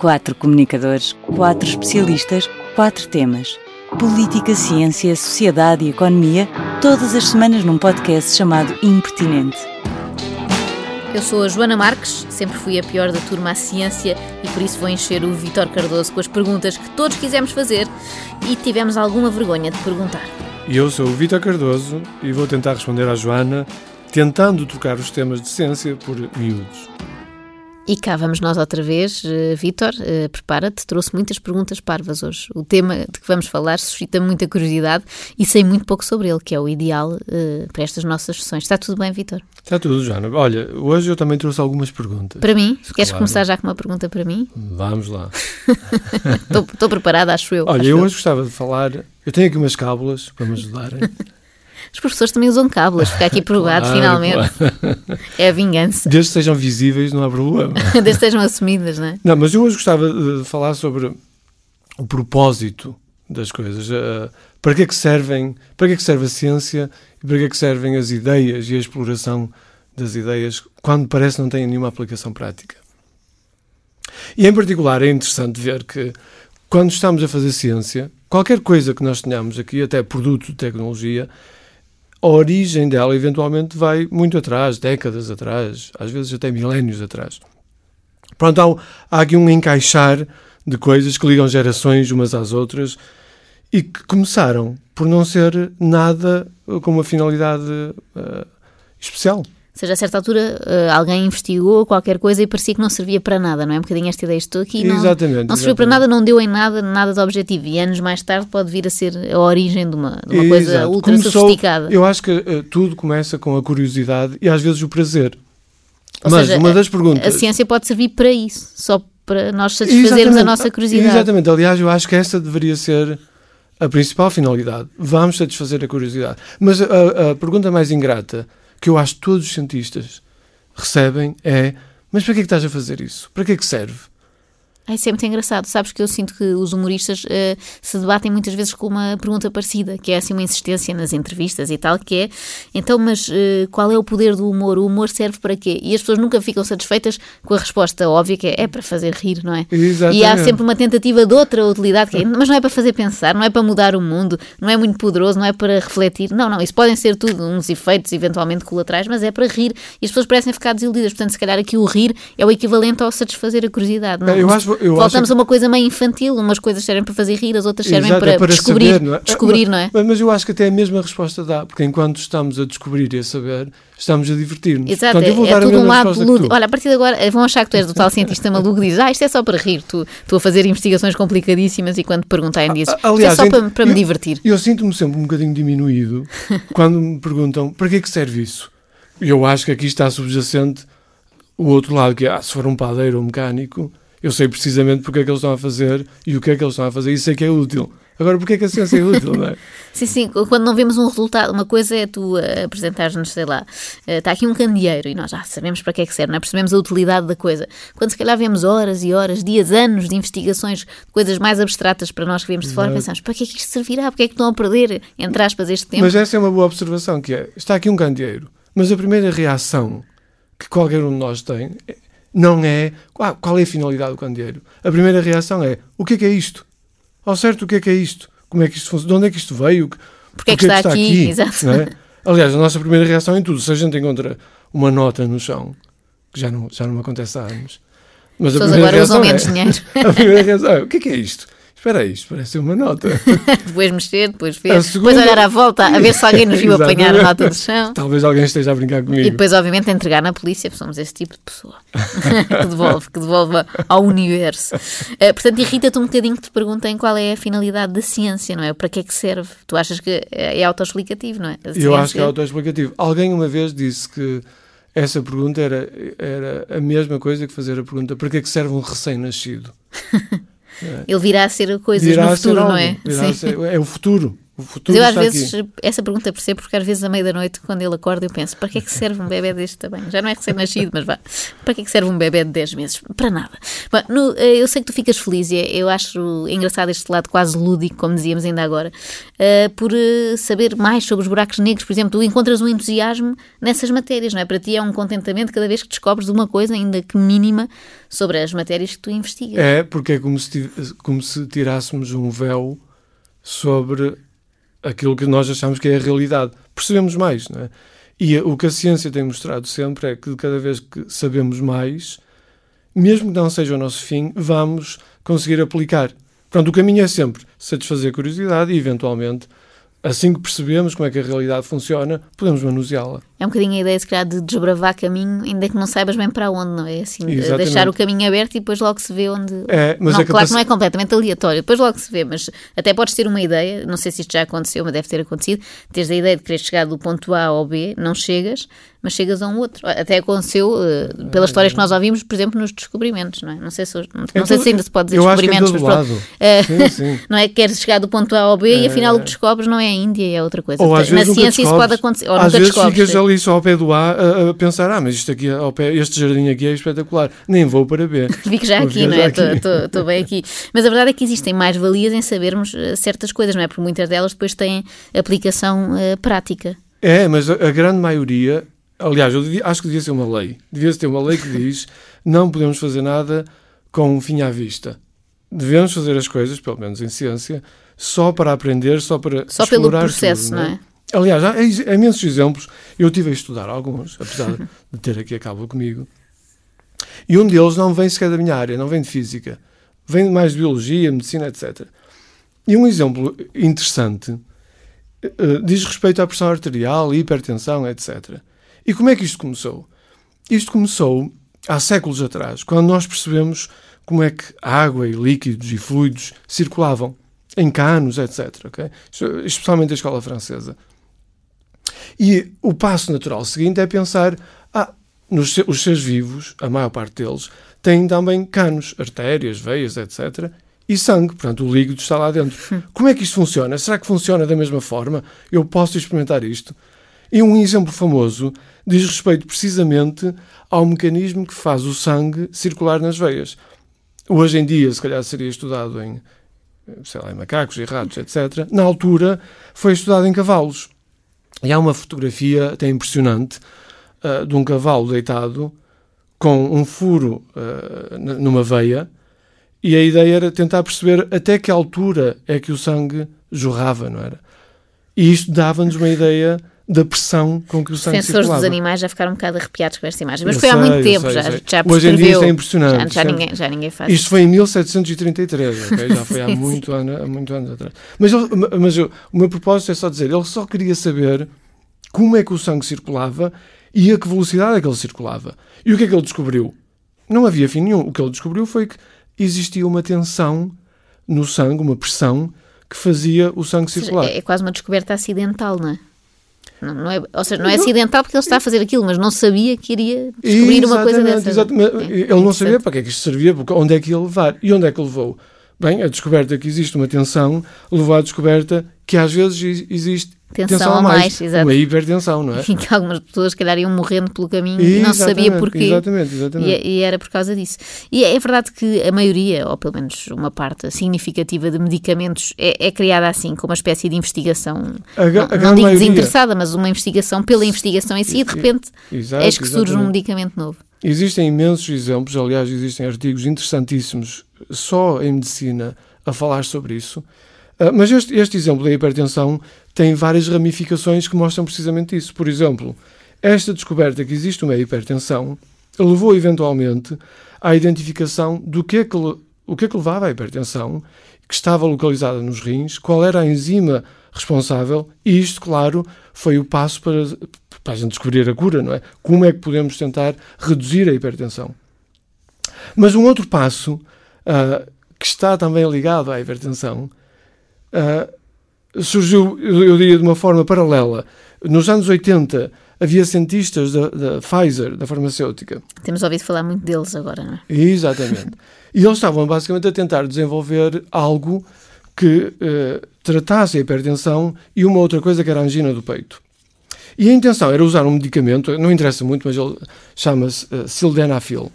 Quatro comunicadores, quatro especialistas, quatro temas. Política, ciência, sociedade e economia, todas as semanas num podcast chamado Impertinente. Eu sou a Joana Marques, sempre fui a pior da turma à ciência e por isso vou encher o Vitor Cardoso com as perguntas que todos quisemos fazer e tivemos alguma vergonha de perguntar. E eu sou o Vitor Cardoso e vou tentar responder à Joana, tentando trocar os temas de ciência por miúdos. E cá vamos nós outra vez. Uh, Vítor, uh, prepara-te, trouxe muitas perguntas parvas hoje. O tema de que vamos falar suscita muita curiosidade e sei muito pouco sobre ele, que é o ideal uh, para estas nossas sessões. Está tudo bem, Vítor? Está tudo, Joana. Olha, hoje eu também trouxe algumas perguntas. Para mim? Se Queres claro. começar já com uma pergunta para mim? Vamos lá. Estou preparada, acho eu. Olha, acho eu hoje gostava de falar. Eu tenho aqui umas cábulas para me ajudarem. Os professores também usam cábulas, fica aqui provado claro, finalmente. Claro. É a vingança. Desde que sejam visíveis, não há problema. Desde que sejam assumidas, não é? Não, mas eu hoje gostava de falar sobre o propósito das coisas. Uh, para que é que servem, para que é que serve a ciência e para que é que servem as ideias e a exploração das ideias quando parece que não têm nenhuma aplicação prática. E em particular é interessante ver que quando estamos a fazer ciência, qualquer coisa que nós tenhamos aqui, até produto de tecnologia, a origem dela eventualmente vai muito atrás, décadas atrás, às vezes até milénios atrás. Pronto, há, aqui um encaixar de coisas que ligam gerações umas às outras e que começaram por não ser nada com uma finalidade uh, especial seja, a certa altura uh, alguém investigou qualquer coisa e parecia que não servia para nada, não é? Um bocadinho esta ideia, estou aqui, não, exatamente, não serviu para nada, não deu em nada, nada de objetivo. E anos mais tarde pode vir a ser a origem de uma, de uma coisa Exato. ultra Começou, sofisticada. Eu acho que uh, tudo começa com a curiosidade e às vezes o prazer. Ou Mas seja, uma das perguntas. A ciência pode servir para isso, só para nós satisfazermos exatamente, a nossa curiosidade. Exatamente, aliás, eu acho que essa deveria ser a principal finalidade. Vamos satisfazer a curiosidade. Mas a, a pergunta mais ingrata que eu acho que todos os cientistas recebem é: mas para que é que estás a fazer isso? Para que é que serve? É sempre engraçado. Sabes que eu sinto que os humoristas uh, se debatem muitas vezes com uma pergunta parecida, que é assim uma insistência nas entrevistas e tal, que é então, mas uh, qual é o poder do humor? O humor serve para quê? E as pessoas nunca ficam satisfeitas com a resposta óbvia, que é, é para fazer rir, não é? Exatamente. E há sempre uma tentativa de outra utilidade, que é, mas não é para fazer pensar, não é para mudar o mundo, não é muito poderoso, não é para refletir. Não, não, isso podem ser tudo uns efeitos eventualmente colaterais, mas é para rir. E as pessoas parecem ficar desiludidas. Portanto, se calhar aqui o rir é o equivalente ao satisfazer a curiosidade. Não? É? Eu acho, eu Voltamos acho... a uma coisa meio infantil, umas coisas servem para fazer rir, as outras servem Exato, para, é para, descobrir, saber, não é? descobrir, não é? Mas, mas, eu acho que até a mesma resposta dá, porque enquanto estamos a descobrir e a saber, estamos a divertir-nos. Exato, Portanto, é, é tudo um lado lúdico. Olha, a partir de agora eh, vão achar que tu és do tal cientista maluco e dizes, ah, isto é só para rir, tu, tu a fazer investigações complicadíssimas e quando perguntarem dizes, Aliás, isto é só para, para eu, me divertir. Eu sinto-me sempre um bocadinho diminuído quando me perguntam, para que é que serve isso? Eu acho que aqui está subjacente o outro lado, que é, ah, se for um padeiro ou um mecânico, eu sei precisamente porque é que eles estão a fazer e o que é que eles estão a fazer e sei que é útil. Agora, porque é que a ciência é útil, não é? sim, sim, quando não vemos um resultado, uma coisa é tu uh, apresentares-nos, sei lá, uh, está aqui um candeeiro e nós já sabemos para que é que serve, não é? percebemos a utilidade da coisa. Quando se calhar vemos horas e horas, dias, anos de investigações, coisas mais abstratas para nós que vemos de fora, pensamos, para que é que isto servirá? Porque é que estão a perder, entre aspas, este tempo? Mas essa é uma boa observação, que é, está aqui um candeeiro, mas a primeira reação que qualquer um de nós tem é não é ah, qual é a finalidade do candeeiro. A primeira reação é o que é que é isto? Ao certo, o que é que é isto? Como é que isto funciona? De onde é que isto veio? Porque é que, está, está, aqui? aqui. É? Aliás, a nossa primeira reação em tudo, se a gente encontra uma nota no chão, que já não, já não acontece há anos, mas a primeira agora usam menos é, dinheiro. A primeira reação é, o que é que é isto? Espera aí, isto parece uma nota. depois mexer, depois ver, segunda... depois olhar à volta, a ver se alguém nos viu apanhar a nota do chão. Talvez alguém esteja a brincar comigo. E depois, obviamente, entregar na polícia, porque somos esse tipo de pessoa que devolve, que devolve ao universo. Uh, portanto, irrita-te um bocadinho que te perguntem qual é a finalidade da ciência, não é? Para que é que serve? Tu achas que é autoexplicativo, não é? Eu acho que é autoexplicativo. Alguém uma vez disse que essa pergunta era, era a mesma coisa que fazer a pergunta para que é que serve um recém-nascido? Ele virá a ser coisas no futuro, não é? Ser, é o futuro. O futuro eu às vezes, aqui. essa pergunta percebo porque às vezes à meia da noite, quando ele acorda, eu penso, para que é que serve um bebê deste tamanho? Já não é recém-nascido, mas vá, para que é que serve um bebê de 10 meses? Para nada. Bom, no- eh, eu sei que tu ficas feliz e eu acho engraçado este lado quase lúdico, como dizíamos ainda agora, eh, por eh, saber mais sobre os buracos negros. Por exemplo, tu encontras um entusiasmo nessas matérias, não é? Para ti é um contentamento cada vez que descobres uma coisa, ainda que mínima, sobre as matérias que tu investigas. É, porque é como se, como se tirássemos um véu sobre aquilo que nós achamos que é a realidade. Percebemos mais, não é? E o que a ciência tem mostrado sempre é que cada vez que sabemos mais, mesmo que não seja o nosso fim, vamos conseguir aplicar. Portanto, o caminho é sempre satisfazer a curiosidade e, eventualmente, assim que percebemos como é que a realidade funciona, podemos manuseá-la. É um bocadinho a ideia, se calhar, de desbravar caminho, ainda que não saibas bem para onde, não é? Assim, Exatamente. deixar o caminho aberto e depois logo se vê onde. É, mas não, a claro que não é completamente aleatório, depois logo se vê, mas até podes ter uma ideia, não sei se isto já aconteceu, mas deve ter acontecido, teres a ideia de querer chegar do ponto A ao B, não chegas, mas chegas a um outro. Até aconteceu eh, pelas histórias que nós ouvimos, por exemplo, nos descobrimentos, não é? Não sei se, não Em sei todo- se ainda se pode dizer descobrimentos, todo mas pronto. Eh, Sim, sim. não é que queres chegar do ponto A ao B e afinal o que descobres não é a Índia, é outra coisa. Ou às Na ciência isso pode acontecer, ou às vezes ficas ali só ao pé do A a, a pensar, ah, mas isto aqui, ao pé, este jardim aqui é espetacular, nem vou para B. Fico já Vou aqui, não é? Estou bem aqui. Mas a verdade é que existem mais valias em sabermos eh, certas coisas, não é? Porque muitas delas depois têm aplicação eh, prática. É, mas a, a grande maioria, aliás, eu devia- acho que devia ser uma lei. Devia ter uma lei que diz não podemos fazer nada com um fim à vista. Devemos fazer as coisas, pelo menos em ciência, só para aprender, só para Só pelo processo, tudo, não é? Aliás, há, ex- há imensos exemplos. Eu tive a estudar alguns, apesar de ter aqui a cabo comigo. E um deles não vem sequer da minha área, não vem de física. Vem mais de biologia, medicina, etc. E um exemplo interessante eh, diz respeito à pressão arterial, hipertensão, etc. E como é que isto começou? Isto começou há séculos atrás, quando nós percebemos como é que água e líquidos e fluidos circulavam em canos, etc. ok? Isto- Especialmente a escola francesa. E o passo natural seguinte é pensar: ah, nos, os seres vivos, a maior parte deles, têm também canos, artérias, veias, etc. E sangue, portanto, o líquido está lá dentro. Como é que isto funciona? Será que funciona da mesma forma? Eu posso experimentar isto? E um exemplo famoso diz respeito precisamente ao mecanismo que faz o sangue circular nas veias. Hoje em dia, se calhar, seria estudado em, sei lá, em macacos e ratos, etc. Na altura, foi estudado em cavalos. E há uma fotografia até impressionante ah, de um cavalo deitado com um furo n- numa veia e a ideia era tentar perceber até que altura é que o sangue jorrava, não era? E isto dava-nos uma ideia da pressão com que o Os sangue defensores dos circulava. animais já ficaram um bocado arrepiados com esta imagem. Mas Eu foi há sei, muito eu tempo, sei, já, eu sei. já Hoje em dia isto é impressionante. Já, já ninguém, já ninguém faz Isto foi em 1733, ok? já foi há muito, ano, há muito anos atrás. Mas, ele- mas eu- o meu propósito é só dizer, ele só queria saber como é que o sangue circulava e a que velocidade é que ele circulava. E o que é que ele descobriu? Não havia fim nenhum. O que ele descobriu foi que existia uma tensão no sangue, uma pressão, que fazia o sangue circular. É, é quase uma descoberta acidental, não é? Não, não é? Ou seja, não é acidental porque ele está a fazer aquilo, mas não sabia que iria descobrir uma coisa Exatamente, dessa. exatamente. É, Ele não interessante. sabia para que é que isto servia, porque onde é que ia levar. E onde é que levou? Bem, a descoberta que existe uma tensão levou à descoberta que às vezes ex- existe Tensão a mais, exato. uma hipertensão, não é? Enfim, que algumas pessoas, se calhar, iam morrendo pelo caminho e não sabia porquê. Exatamente, exatamente. E, e era por causa disso. E é verdade que a maioria, ou pelo menos uma parte significativa de medicamentos, é, é criada assim, com uma espécie de investigação. A, não, a não digo maioria- desinteressada, mas uma investigação pela investigação em si, e de repente Exato, eis que surge um medicamento novo. Existem imensos exemplos, aliás, existem artigos interessantíssimos só em medicina a falar sobre isso. Ah, mas este, este exemplo da hipertensão tem várias ramificações que mostram precisamente isso. Por exemplo, esta descoberta que existe uma hipertensão levou eventualmente à identificação do que é que, o que é que levava à hipertensão, que estava localizada nos rins, qual era a enzima responsável, e isto, claro, foi o passo para, para a gente descobrir a cura, não é? Como é que podemos tentar reduzir a hipertensão? Mas um outro passo ah, que está também ligado à hipertensão ah, surgiu, eu eu diria, de uma forma paralela. Nos anos 80 havia cientistas da, da Pfizer, da farmacêutica, Temos ouvido falar muito deles agora, não é? Exatamente. E eles estavam basicamente a tentar desenvolver algo que uh, tratasse a hipertensão e uma outra coisa que era a angina do peito. E a intenção era usar um medicamento, não interessa muito, mas ele chama-se uh, sildenafil,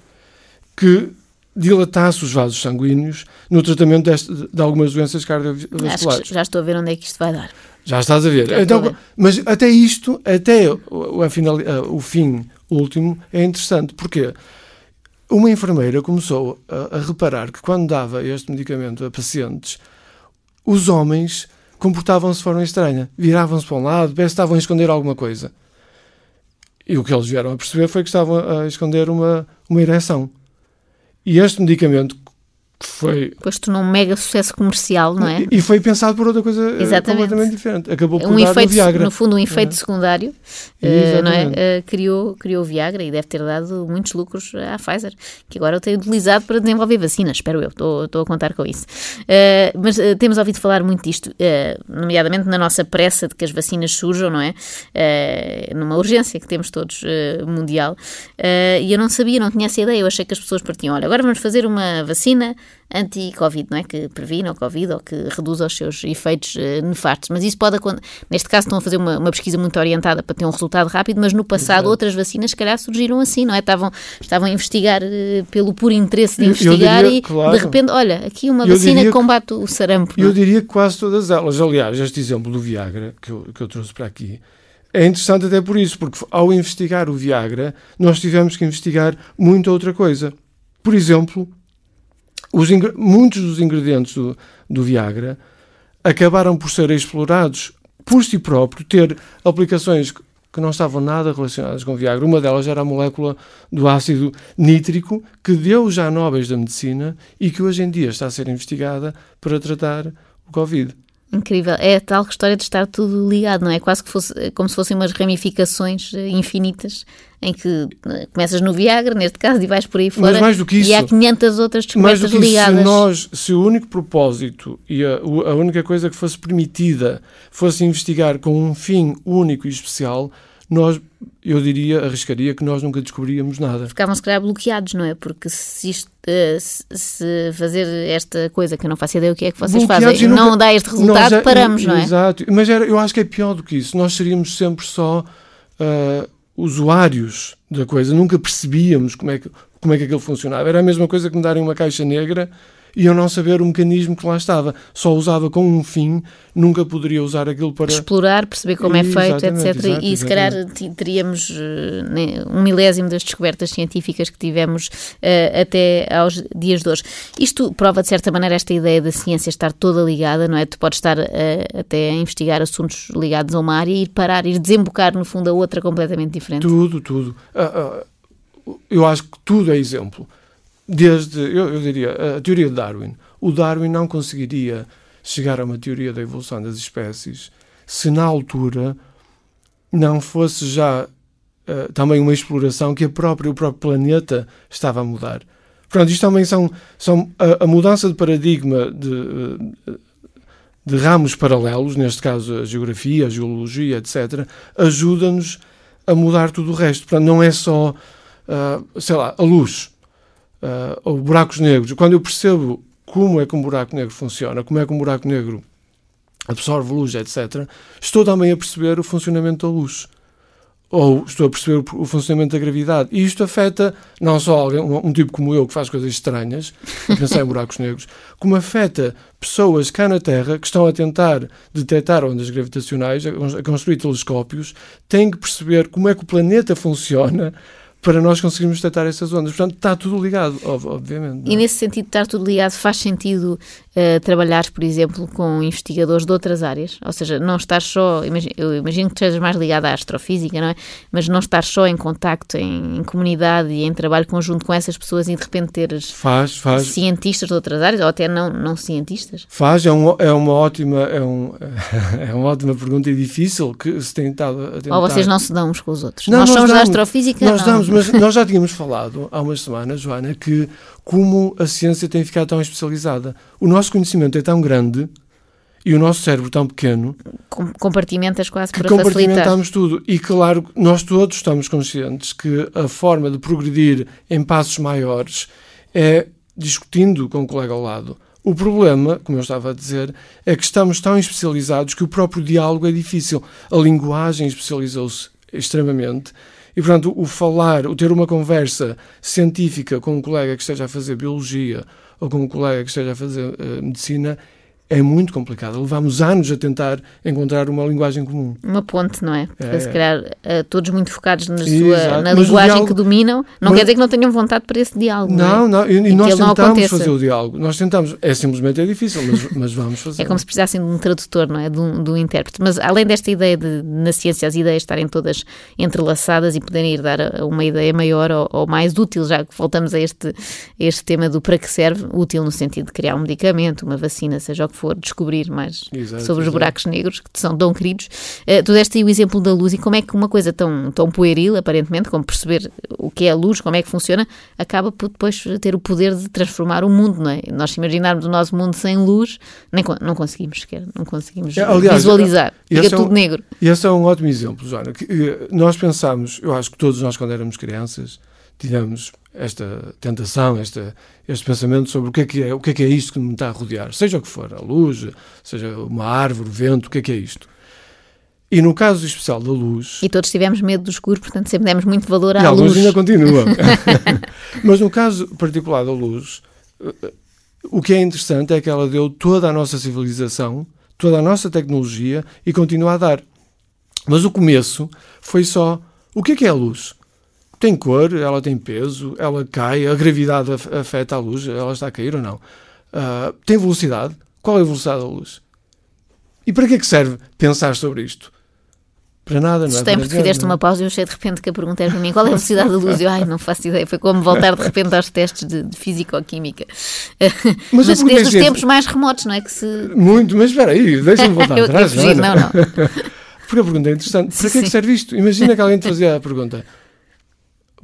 que dilatasse os vasos sanguíneos no tratamento deste, de algumas doenças cardiovasculares. já estou a ver onde é que isto vai dar. Já estás a ver. então, a ver. Mas até isto, até o, final, o fim último, é interessante. Porquê? Uma enfermeira começou a, a reparar que quando dava este medicamento a pacientes, os homens comportavam-se de forma estranha. Viravam-se para um lado, parece que estavam a esconder alguma coisa. E o que eles vieram a perceber foi que estavam a esconder uma, uma ereção. E este medicamento foi. Depois tornou um mega sucesso comercial, não é? E, foi pensado por outra coisa eh, Exatamente. completamente diferente. Acabou por um dar efeito, Viagra. No fundo, um efeito é. secundário, uh, não é? Uh, criou, criou o Viagra e deve ter dado muitos lucros à Pfizer, que agora o tem utilizado para desenvolver vacinas, espero eu, estou, estou a contar com isso. Uh, mas temos ouvido falar muito disto, nomeadamente na nossa pressa de que as vacinas surjam, não é? numa urgência que temos todos mundial. e eu não sabia, não tinha essa ideia, eu achei que as pessoas partiam, olha, agora vamos fazer uma vacina anti-Covid, não é? Que previne o Covid ou que reduz os seus efeitos uh, nefastos. Mas isso pode acontecer. Neste caso, estão a fazer uma, uma, pesquisa muito orientada para ter um resultado rápido, mas no passado Exato. outras vacinas, se calhar, surgiram assim, não é? Estavam, estavam a investigar uh, pelo puro interesse de investigar diria, e claro. de repente, olha, aqui uma vacina que combate o sarampo. Eu é? diria que quase todas elas. Aliás, este exemplo do Viagra, que eu, que eu trouxe para aqui. É interessante até por isso, porque ao investigar o Viagra, nós tivemos que investigar muita outra coisa. Por exemplo, os, muitos dos ingredientes do, do Viagra acabaram por ser explorados por si próprio, ter aplicações que não estavam nada relacionadas com Viagra. Uma delas era a molécula do ácido nítrico, que deu já nobres da medicina e que hoje em dia está a ser investigada para tratar o Covid. Incrível. É a tal história de estar tudo ligado, não é? Quase que fosse, como se fossem umas ramificações eh, infinitas em que eh, começas no Viagra, neste caso, e vais por aí fora. Mas mais do que isso, e há 500 outras descobertas mais do que ligadas. se, nós, se o único propósito e a, a única coisa que fosse permitida fosse investigar com um fim único e especial, nós, eu diria, arriscaria que nós nunca descobríamos nada. Ficavam, se calhar, bloqueados, não é? Porque se, isto, eh, se fazer esta coisa que eu não faço ideia o que é que vocês fazem e nunca, não dá este resultado, paramos, não é? Exato. Mas era, eu acho que é pior do que isso. Nós seríamos sempre só uh, usuários da coisa. Nunca percebíamos como é, que, como é que aquilo funcionava. Era a mesma coisa que me darem uma caixa negra e eu não saber o mecanismo que lá estava. Só usava com um fim, nunca poderia usar aquilo para. Explorar, perceber como é feito, etc. Exato, e se calhar teríamos uh, um milésimo das descobertas científicas que tivemos uh, até aos dias de hoje. Isto prova, de certa maneira, esta ideia da ciência estar toda ligada, não é? Tu podes estar uh, até a investigar assuntos ligados a uma área e ir parar, ir desembocar, no fundo, a outra completamente diferente. Tudo, tudo. eu acho que tudo é exemplo desde, eu, eu, diria, a teoria de Darwin. O Darwin não conseguiria chegar a uma teoria da evolução das espécies se na altura não fosse já uh, também uma exploração que a própria, o próprio planeta estava a mudar. Pronto, isto também são, são a, a mudança de paradigma de, de ramos paralelos, neste caso a geografia, a geologia, etc., ajuda-nos a mudar tudo o resto. Portanto, não é só, uh, sei lá, a luz uh, ou buracos negros, quando eu percebo como é que um buraco negro funciona, como é que um buraco negro absorve luz, etc., estou também a perceber o funcionamento da luz. Ou estou a perceber o funcionamento da gravidade. E isto afeta não só alguém, um, um tipo como eu, que faz coisas estranhas, a pensar em buracos negros, como afeta pessoas cá na Terra que estão a tentar detectar ondas gravitacionais, a construir telescópios, têm que perceber como é que o planeta funciona para nós conseguirmos detectar essas ondas. Portanto, está tudo ligado, obviamente. E nesse sentido estar tudo ligado, faz sentido uh, trabalhar, por exemplo, com investigadores de outras áreas? Ou seja, não estar só, eu imagino que estejas mais ligado à astrofísica, não é? Mas não estar só em contacto, em, em, comunidade e em trabalho conjunto com essas pessoas e de repente teres faz, faz. cientistas de outras áreas, ou até não, não cientistas? Faz, é, um, é uma ótima é, um, é uma ótima pergunta e difícil que se tem estado a tentar. Ou vocês não se dão uns com os outros? Não, nós, nós somos damos, da astrofísica? Nós não. damos, mas nós já tínhamos falado há umas semanas, Joana, que como a ciência tem ficado tão especializada. O nosso conhecimento é tão grande e o nosso cérebro tão pequeno. Compartimentas quase para compartimentamos tudo. E claro, nós todos estamos conscientes que a forma de progredir em passos maiores é discutindo com o colega ao lado. O problema, como eu estava a dizer, é que estamos tão especializados que o próprio diálogo é difícil. A linguagem especializou-se extremamente e, portanto, o falar, o ter uma conversa científica com um colega que esteja a fazer biologia ou com um colega que esteja a fazer uh, medicina é muito complicado. Levamos anos a tentar encontrar uma linguagem comum. Uma ponte, não é? Porque, é. se calhar, uh, todos muito focados na, sua, na linguagem diálogo, que dominam, não mas, quer dizer que não tenham vontade para esse diálogo. Não, não, é? não e, e nós tentamos fazer o diálogo. Nós tentamos, é simplesmente é difícil, mas, mas vamos fazer. É como se precisassem de um tradutor, não é? De um, de um intérprete. Mas além desta ideia de, na ciência, as ideias estarem todas entrelaçadas e poderem ir dar uma ideia maior ou, ou mais útil, já que voltamos a este, este tema do para que serve, útil no sentido de criar um medicamento, uma vacina, seja o que for, descobrir mais exato, sobre os buracos negros, que são tão queridos. Uh, tu deste aí o exemplo da luz e como é que uma coisa tão, tão pueril, aparentemente, como perceber o que é a luz, como é que funciona, acaba por depois ter o poder de transformar o mundo, não é? Nós imaginarmos o nosso mundo sem luz, nem, não conseguimos sequer, não conseguimos é, aliás, visualizar. Fica tudo é um, negro. E esse é um ótimo exemplo, Joana. Que, eh, nós pensamos, eu acho que todos nós, quando éramos crianças, tivemos esta tentação, esta, este pensamento sobre o que, é que é, o que é que é isto que me está a rodear, seja o que for, a luz, seja uma árvore, o vento, o que é que é isto. E no caso especial da luz. E todos tivemos medo do escuro, portanto sempre demos muito valor à e luz. a luz ainda continua. Mas no caso particular da luz, o que é interessante é que ela deu toda a nossa civilização, toda a nossa tecnologia e continua a dar. Mas o começo foi só o que é que é a luz? Tem cor, ela tem peso, ela cai, a gravidade afeta a luz, ela está a cair ou não. Uh, tem velocidade. Qual é a velocidade da luz? E para que é que serve pensar sobre isto? Para nada, não é? Sempre que fizeste uma pausa e eu achei de repente que a pergunta era para mim qual é a velocidade da luz? Eu, ai, não faço ideia. Foi como voltar de repente aos testes de, de físico-química. Mas, mas desde os tempos mais remotos, não é? Que se... Muito, mas espera aí, deixa-me voltar atrás. Fugir, não, não. Porque a pergunta é interessante. Para que é que serve isto? Imagina que alguém te fazia a pergunta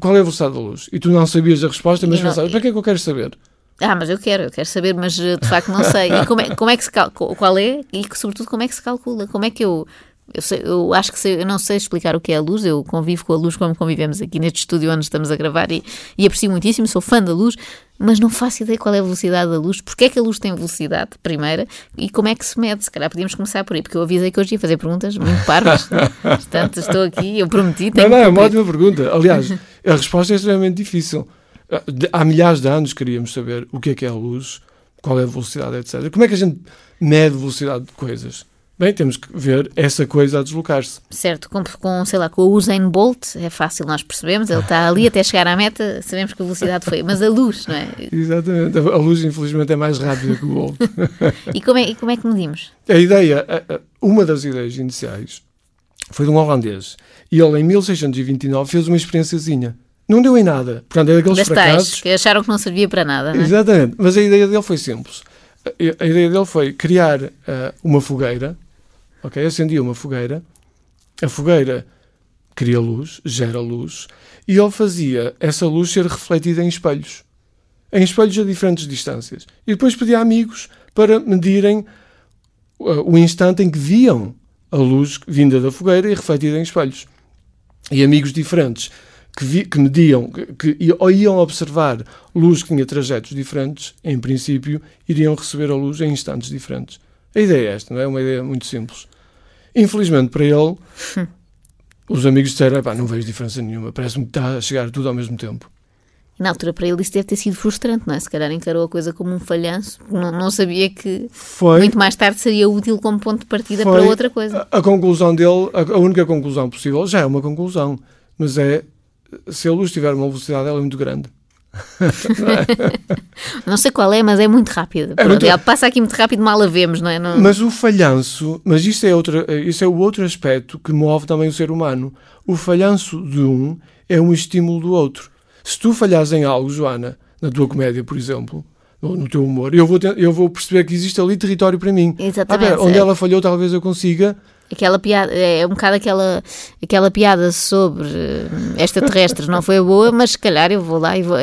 qual é a velocidade da luz? E tu não sabias a resposta, mas pensavas, para que é que eu quero saber? Ah, mas eu quero, eu quero saber, mas eh, de facto não sei. E como é, como é que se calcula, qual é e sobretudo como é que se calcula? Como é que eu eu, sei, eu acho que sei, eu não sei explicar o que é a luz, eu convivo com a luz como convivemos aqui neste estúdio onde estamos a gravar e, e aprecio muitíssimo, sou fã da luz, mas não faço ideia qual é a velocidade da luz, porque é que a luz tem velocidade, primeira, e como é que se mede. Se calhar podíamos começar por aí, porque eu avisei que hoje ia fazer perguntas muito parvas. Portanto, estou aqui, eu prometi. Não, não, é uma ótima pergunta. Aliás, a resposta é extremamente difícil. Há milhares de anos queríamos saber o que é que é a luz, qual é a velocidade, etc. Como é que a gente mede a velocidade de coisas? Bem, temos que ver essa coisa a deslocar-se. Certo, com, com, sei lá, com o Usain Bolt é fácil, nós percebemos, ele está ali até chegar à meta, sabemos que a velocidade foi, mas a luz, não é? Exatamente, a luz infelizmente é mais rápida que o Bolt. e, como é, e como é que medimos? A ideia, uma das ideias iniciais foi de um holandês e ele em 1629 fez uma experiênciazinha. Não deu em nada. Portanto, é daqueles fracassos... Tais, que acharam que não servia para nada, não é? Exatamente, mas a ideia dele foi simples. A ideia dele foi criar uh, uma fogueira Ok? Acendia uma fogueira, a fogueira cria luz, gera luz, e ele fazia essa luz ser refletida em espelhos. Em espelhos a diferentes distâncias. E depois pedia amigos para medirem uh, o instante em que viam a luz vinda da fogueira e refletida em espelhos. E amigos diferentes que, vi, que mediam, que, que iam observar luz que tinha trajetos diferentes, em princípio, iriam receber a luz em instantes diferentes. A ideia é esta, não é? Uma ideia muito simples. Infelizmente para ele, os amigos disseram: não vejo diferença nenhuma, parece-me que está a chegar tudo ao mesmo tempo. Na altura, para ele, isso deve ter sido frustrante, não é? Se calhar encarou a coisa como um falhanço, não, não sabia que Foi. muito mais tarde seria útil como ponto de partida para outra coisa. A, a conclusão dele, a, a, única conclusão possível, já é uma conclusão, mas é se a luz tiver uma velocidade, ela é muito grande. não sei qual é, mas é muito rápido. É muito... Passa aqui muito rápido, mal a vemos, não é? Não... Mas o falhanço, mas isto é, outra, isso é o outro aspecto que move também o ser humano. O falhanço de um é um estímulo do outro. Se tu falhas em algo, Joana, na tua comédia, por exemplo, ou no teu humor, eu vou, eu vou perceber que existe ali território para mim. Exatamente. Ah, onde é. ela falhou, talvez eu consiga Aquela piada, é um bocado aquela, aquela piada sobre uh, extraterrestres não foi boa, mas se calhar eu vou lá e vou,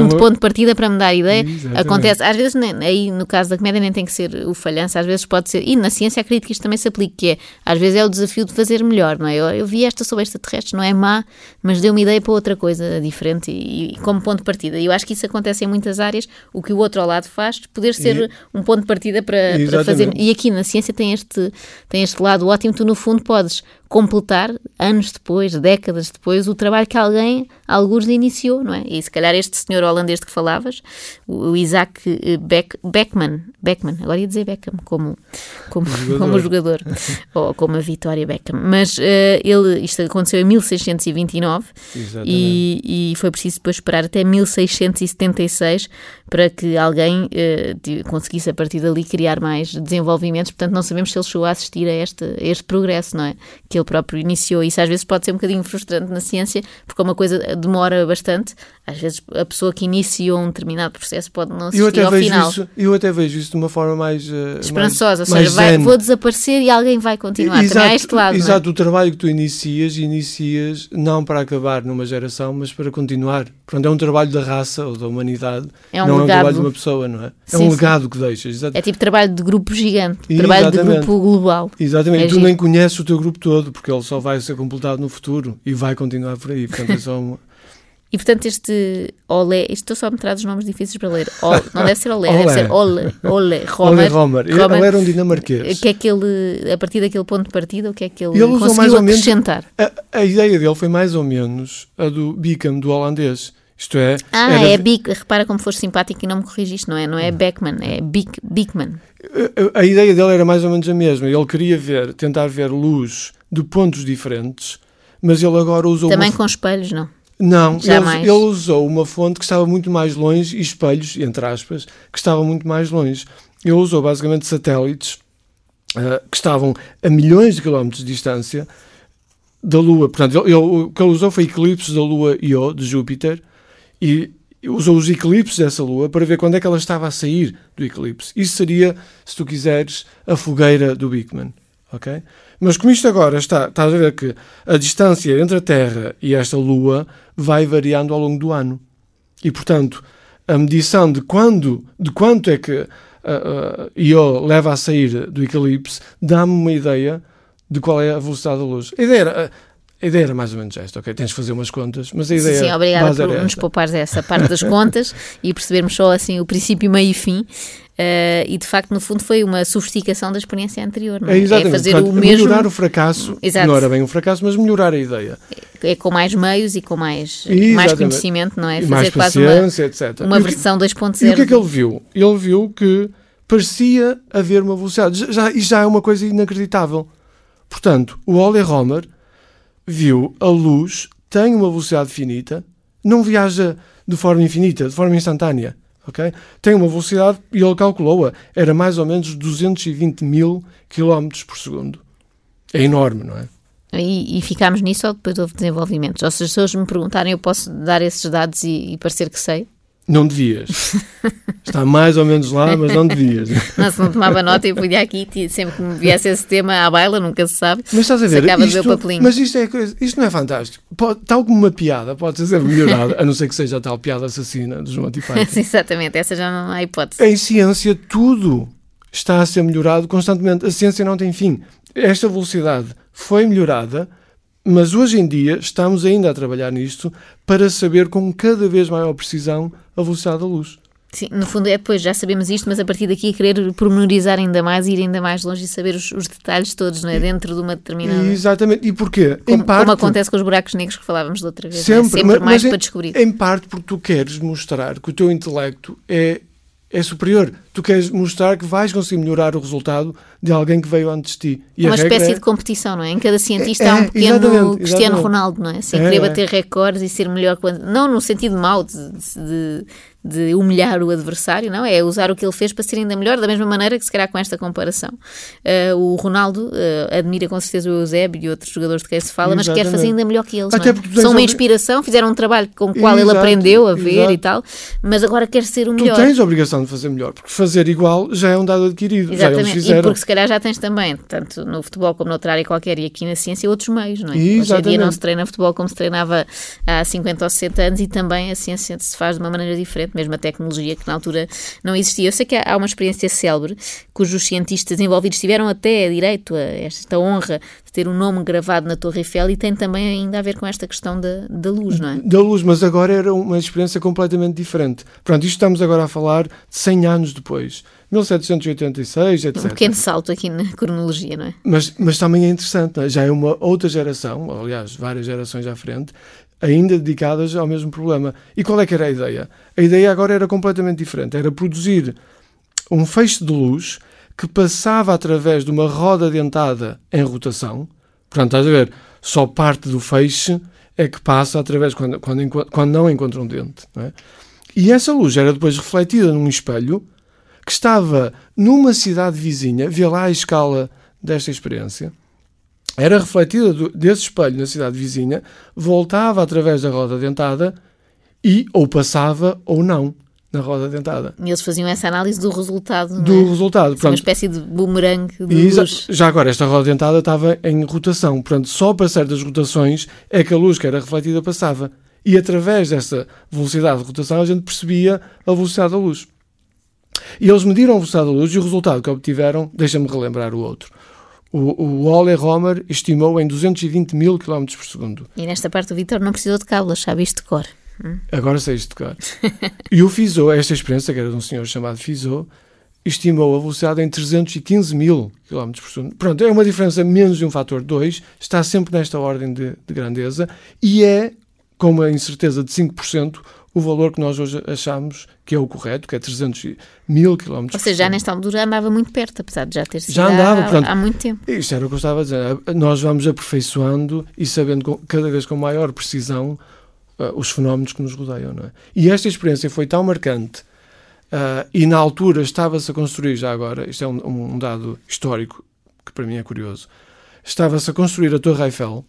uma... de ponto de partida para me dar ideia. Exatamente. Acontece, às vezes, nem, aí no caso da comédia nem tem que ser o falhanço, às vezes pode ser, e na ciência acredito que isto também se aplique, que é, às vezes é o desafio de fazer melhor, não é? Eu, eu vi esta sobre extraterrestres, não é má, mas deu-me ideia para outra coisa diferente e, e, como ponto de partida. E eu acho que isso acontece em muitas áreas, o que o outro ao lado faz, poder ser E- um ponto de partida para, para fazer. E aqui na ciência tem este, tem este lado ótimo, tu no fundo podes completar, anos depois, décadas depois, o trabalho que alguém, alguns, iniciou, não é? E se calhar este senhor holandês de que falavas, o Isaac eh, Beck, Beckman, Beckman, agora ia dizer Beckham, como, como, jogador. como jogador, ou como a Vitória Beckham, mas eh, ele, isto aconteceu em 1629 Exatamente. e, e foi preciso depois esperar até 1676 para que alguém de- conseguisse a partir dali criar mais desenvolvimentos. Portanto, não sabemos se ele chegou a assistir a este, a este progresso, não é? Que ele próprio iniciou. Isso às vezes pode ser um bocadinho frustrante na ciência, porque uma coisa demora bastante. Às vezes a pessoa que iniciou um determinado processo pode não assistir ao final. isso, eu até vejo isso de uma forma mais eh, Esperançosa, mais, ou seja, vai- vou desaparecer e alguém vai continuar. Também há este lado, é? exato, o trabalho que tu inicias, inicias não para acabar numa geração, mas para continuar. Portanto, é um trabalho da raça ou da humanidade, É um não é um legado. trabalho de uma pessoa, não é? É Sim, um sim. legado que deixas. exato. É tipo trabalho de grupo gigante, trabalho de Exatamente. grupo global. Exatamente, é tu giro. nem conheces o teu grupo todo, porque ele só vai ser completado no futuro e vai continuar por aí. Portanto, é só uma... E portanto, este Olé, isto estou só a me trazer os nomes difíceis para ler. Ol- não deve ser Olé, deve Olé. ser Ole, Ole, Ole Romer. Romer. Ele Romer. era um dinamarquês. Que é que ele, a partir daquele ponto de partida, o que é que ele, Ele conseguiu mais ou menos- acrescentar? A, a ideia dele foi mais ou menos a do Beacom, do holandês. Isto é, Ah, era- é Bic, repara como foste simpático e não me corrigiste, não é? Não é Beckman, é Bic, Bickman. A, a ideia dele era mais ou menos a mesma. Ele queria ver, tentar ver luz de pontos diferentes, mas ele agora usou Também com espelhos, não? Não, Já ele, ele usou uma fonte que estava muito mais longe e espelhos, entre aspas, que estavam muito mais longe. Ele usou basicamente satélites ah, que estavam a milhões de quilómetros de distância da Lua. Portanto, ele, ele- o que ele usou foi eclipses da Lua Io, de Júpiter, e usou os eclipses dessa Lua para ver quando é que ela estava a sair do eclipse. Isso seria, se tu quiseres, a fogueira do Bigman. ok? Mas como isto agora está, estás a ver que a distância entre a Terra e esta Lua vai variando ao longo do ano. E, portanto, a medição de quando, de quanto é que a Io leva a sair do eclipse, dá-me uma ideia de qual é a velocidade da luz. A ideia era, a ideia era mais ou menos esta, ok? Tens de fazer umas contas, mas a Sim, ideia sim, obrigada base por nos poupares essa parte das contas e percebermos só assim o princípio, meio e fim. Eh, e de facto, no fundo, foi uma sofisticação da experiência anterior, não é? É exatamente, fazer portanto, o mesmo, melhorar o fracasso, Exato. não era bem um fracasso, mas melhorar a ideia. é com mais meios e com mais, Exatamente. mais conhecimento, não é? E Fazer mais quase uma, etc. uma E versão E o que é 2.0. que ele viu? Ele viu que parecia haver uma velocidade. Já, já, isto já é uma coisa inacreditável. Portanto, o Ole Romer viu a luz tem uma velocidade finita, não viaja de forma infinita, de forma instantânea. Ok? Tem uma velocidade, e ele calculou-a, era mais ou menos 220 mil quilómetros por segundo. É enorme, não é? E, e ficámos nisso ou depois houve desenvolvimentos? Ou se as pessoas me perguntarem, eu posso dar esses dados e, e parecer que sei? Não devias. Está mais ou menos lá, mas não devias. Não, se não tomava nota, eu podia aqui, sempre que me viesse esse tema à baila, nunca se sabe. Mas estás a ver, isto, papelinho. mas isto, é coisa, isto não é fantástico. Pode, tal como uma piada pode ser melhorada, a não ser que seja a tal piada assassina dos Monty Python. Exatamente, essa já não há hipótese. em ciência, tudo está a ser melhorado constantemente. A ciência não tem fim. Esta velocidade foi melhorada, mas hoje em dia estamos ainda a trabalhar nisto para saber com cada vez maior precisão a velocidade da luz. Sim, no fundo é depois, já sabemos isto, mas a partir daqui querer pormenorizar ainda mais, ir ainda mais longe e saber os, os detalhes todos, não é? Dentro de uma determinada. Exatamente. E porquê? Como, em parte, como acontece com os buracos negros que falávamos da outra vez. não é? Sempre, Sempre mas- mais mas em- para descobrir. Em parte porque tu queres mostrar que o teu intelecto é, é superior. Tu queres mostrar que vais conseguir melhorar o resultado de alguém que veio antes de ti. E uma a regra espécie é- de competição, não é? Em cada cientista É, há um é, pequeno exatamente, Cristiano exatamente. Ronaldo, não é? Sem É, querer é. bater recordes e ser melhor quando. Não no sentido mau de, de- de humilhar o adversário, não? É usar o que ele fez para ser ainda melhor, da mesma maneira que se calhar com esta comparação. Uh, o Ronaldo uh, admira com certeza o Eusébio e outros jogadores de quem se fala, Exatamente. mas quer fazer ainda melhor que eles. Até é? São uma inspiração, fizeram um trabalho com o qual Exato. ele aprendeu a ver Exato. e tal, mas agora quer ser o melhor. Tu tens a obrigação de fazer melhor, porque fazer igual já é um dado adquirido. Exatamente, e porque se calhar já tens também, tanto no futebol como noutra área qualquer e aqui na ciência, outros meios, não é? Exatamente. Hoje em dia não se treina futebol como se treinava há 50 ou 60 anos e também a ciência se faz de uma maneira diferente, mesmo a tecnologia que na altura não existia. Eu sei que há uma experiência célebre cujos cientistas envolvidos tiveram até direito a esta honra de ter um nome gravado na Torre Eiffel e tem também ainda a ver com esta questão da, da luz, não é? Da luz, mas agora era uma experiência completamente diferente. Pronto, isto estamos agora a falar de 100 anos depois. 1786, etc. Um pequeno salto aqui na cronologia, não é? Mas, mas também é interessante, é? já é uma outra geração, aliás, várias gerações à frente, ainda dedicadas ao mesmo problema. E qual é que era a ideia? A ideia agora era completamente diferente. Era produzir um feixe de luz que passava através de uma roda dentada em rotação. Portanto, estás a ver, só parte do feixe é que passa através quando, quando, quando não encontra um dente. Não é? E essa luz era depois refletida num espelho que estava numa cidade vizinha, vê lá a escala desta experiência, era refletida do, desse espelho na cidade vizinha, voltava através da roda dentada e ou passava ou não na roda dentada. E eles faziam essa análise do resultado. Do é? resultado. Pronto. Uma espécie de boomerang de luz. Já agora, esta roda dentada estava em rotação. Portanto, só para certas rotações é que a luz que era refletida passava. E através dessa velocidade de rotação a gente percebia a velocidade da luz. E eles mediram a velocidade da luz e o resultado que obtiveram, deixa-me relembrar o outro. O, o Ole Romer estimou em 220 mil km por segundo. E nesta parte o Vitor não precisou de cábulas, sabe isto de cor. Hum? Agora sei isto de cor. e o Fizeau, esta experiência, que era de um senhor chamado Fizeau, estimou a velocidade em 315 mil km por segundo. Pronto, é uma diferença menos de um fator 2, está sempre nesta ordem de, de grandeza e é, com uma incerteza de 5%, o valor que nós hoje achamos que é o correto, que é 300 mil quilómetros. Ou seja, já nesta altura andava muito perto, apesar de já ter sido já andava, há, portanto, há muito tempo. Isto era o que eu estava a dizer. Nós vamos aperfeiçoando e sabendo cada vez com maior precisão uh, os fenómenos que nos rodeiam. Não é? E esta experiência foi tão marcante uh, e na altura estava-se a construir, já agora, isto é um, um dado histórico que para mim é curioso, estava-se a construir a Torre Eiffel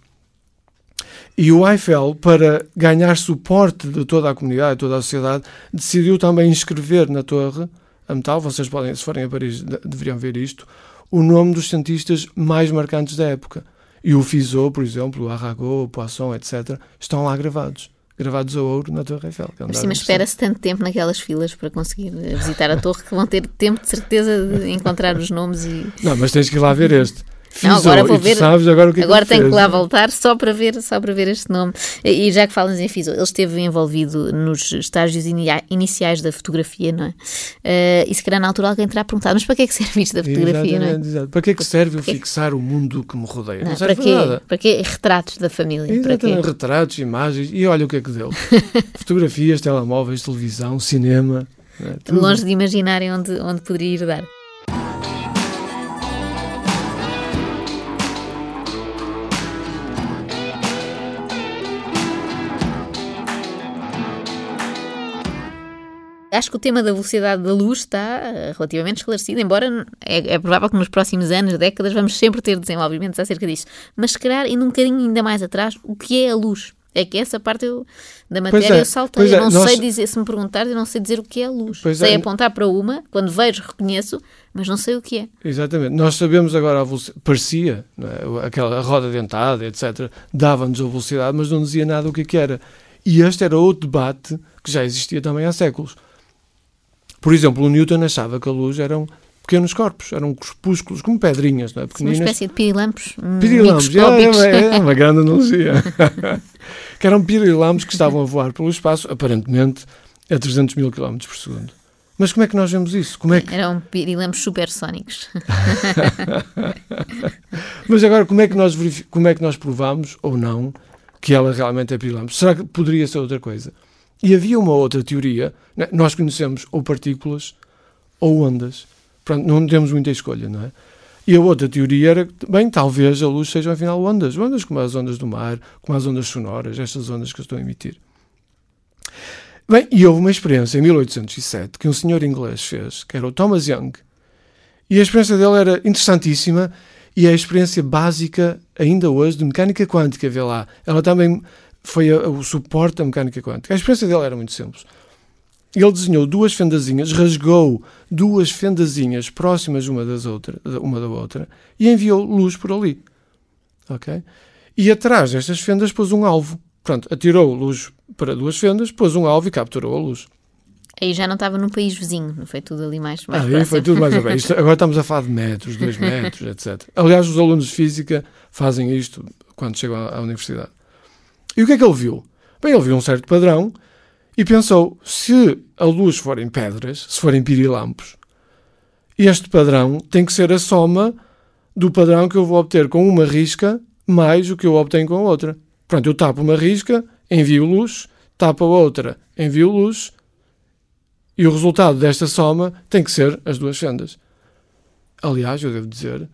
e o Eiffel, para ganhar suporte de toda a comunidade, de toda a sociedade, decidiu também inscrever na torre, a metal, vocês podem, se forem a Paris, deveriam ver isto, o nome dos cientistas mais marcantes da época. E o Fizeau, por exemplo, o Arago, o Poisson, etc., estão lá gravados. Gravados a ouro na Torre Eiffel. É um mas espera-se tanto tempo naquelas filas para conseguir visitar a torre que vão ter tempo de certeza de encontrar os nomes e. Não, mas tens que ir lá ver este. Não, agora vou ver. Sabes agora o que agora é que tenho que lá voltar só para ver, só para ver este nome. E já que falas em Fiso, ele esteve envolvido nos estágios iniciais da fotografia, não é? Uh, e se calhar na altura alguém terá perguntado, mas para que é que serve isto da fotografia, não é? Exato. Para que é que serve o fixar o mundo que me rodeia? Não, não para, quê? nada. Para quê? Retratos da família. Exatamente, retratos, imagens, e olha o que é que deu. Fotografias, telemóveis, televisão, cinema. É? Longe de imaginarem onde, onde poderia ir dar. Acho que o tema da velocidade da luz está eh, relativamente esclarecido, embora é, é, provável que nos próximos anos, décadas, vamos sempre ter desenvolvimentos acerca disso. Mas se calhar, indo um bocadinho ainda mais atrás, o que é a luz? É que essa parte eu, da matéria é, eu saltei. eu é, não nós... sei dizer, se me perguntares, eu não sei dizer o que é a luz. Pois sei é. apontar para uma, quando vejo, reconheço, mas não sei o que é. Exatamente. Nós sabemos agora a velocidade, parecia, é? aquela roda dentada, etc., dava-nos a velocidade, mas não dizia nada o que, é que era. E este era outro debate que já existia também há séculos. Por exemplo, o Newton achava que a luz eram pequenos corpos, eram corpúsculos, como pedrinhas, não é? Pequeninas. Uma espécie de pirilampos Pirilampos, é, é, é uma grande analogia. que eram pirilampos que estavam a voar pelo espaço, aparentemente a 300 mil km por segundo. Mas como é que nós vemos isso? Como é que... Eram pirilampos supersónicos. Mas agora, como é, que nós verific... como é que nós provamos, ou não, que ela realmente é pirilampo? Será que poderia ser outra coisa? E havia uma outra teoria, né? nós conhecemos ou partículas ou ondas. Pronto, não temos muita escolha, não é? E a outra teoria era, bem, talvez a luz seja afinal ondas, ondas como as ondas do mar, como as ondas sonoras, estas ondas que eu estou a emitir. Bem, e houve uma experiência em 1807 que um senhor inglês fez, que era o Thomas Young, e a experiência dele era interessantíssima e é a experiência básica ainda hoje de mecânica quântica, vê lá. Ela também foi a, o suporte da mecânica quântica. A experiência dele era muito simples. Ele desenhou duas fendazinhas, rasgou duas fendazinhas próximas uma, das outra, uma da outra e enviou luz por ali. Ok? E atrás destas fendas pôs um alvo. Pronto, atirou luz para duas fendas, pôs um alvo e capturou a luz. Aí já não estava no país vizinho, não foi tudo ali mais, mais Aí próximo. foi tudo mais a bem. Isto- agora estamos a falar de metros, dois metros, etc. Aliás, os alunos de física fazem isto quando chegam à, à universidade. E o que é que ele viu? Bem, ele viu um certo padrão e pensou: se a luz forem pedras, se forem pirilampos, este padrão tem que ser a soma do padrão que eu vou obter com uma risca mais o que eu obtenho com a outra. Pronto, eu tapo uma risca, envio luz, tapo a outra, envio luz, e o resultado desta soma tem que ser as duas fendas. Aliás, eu devo dizer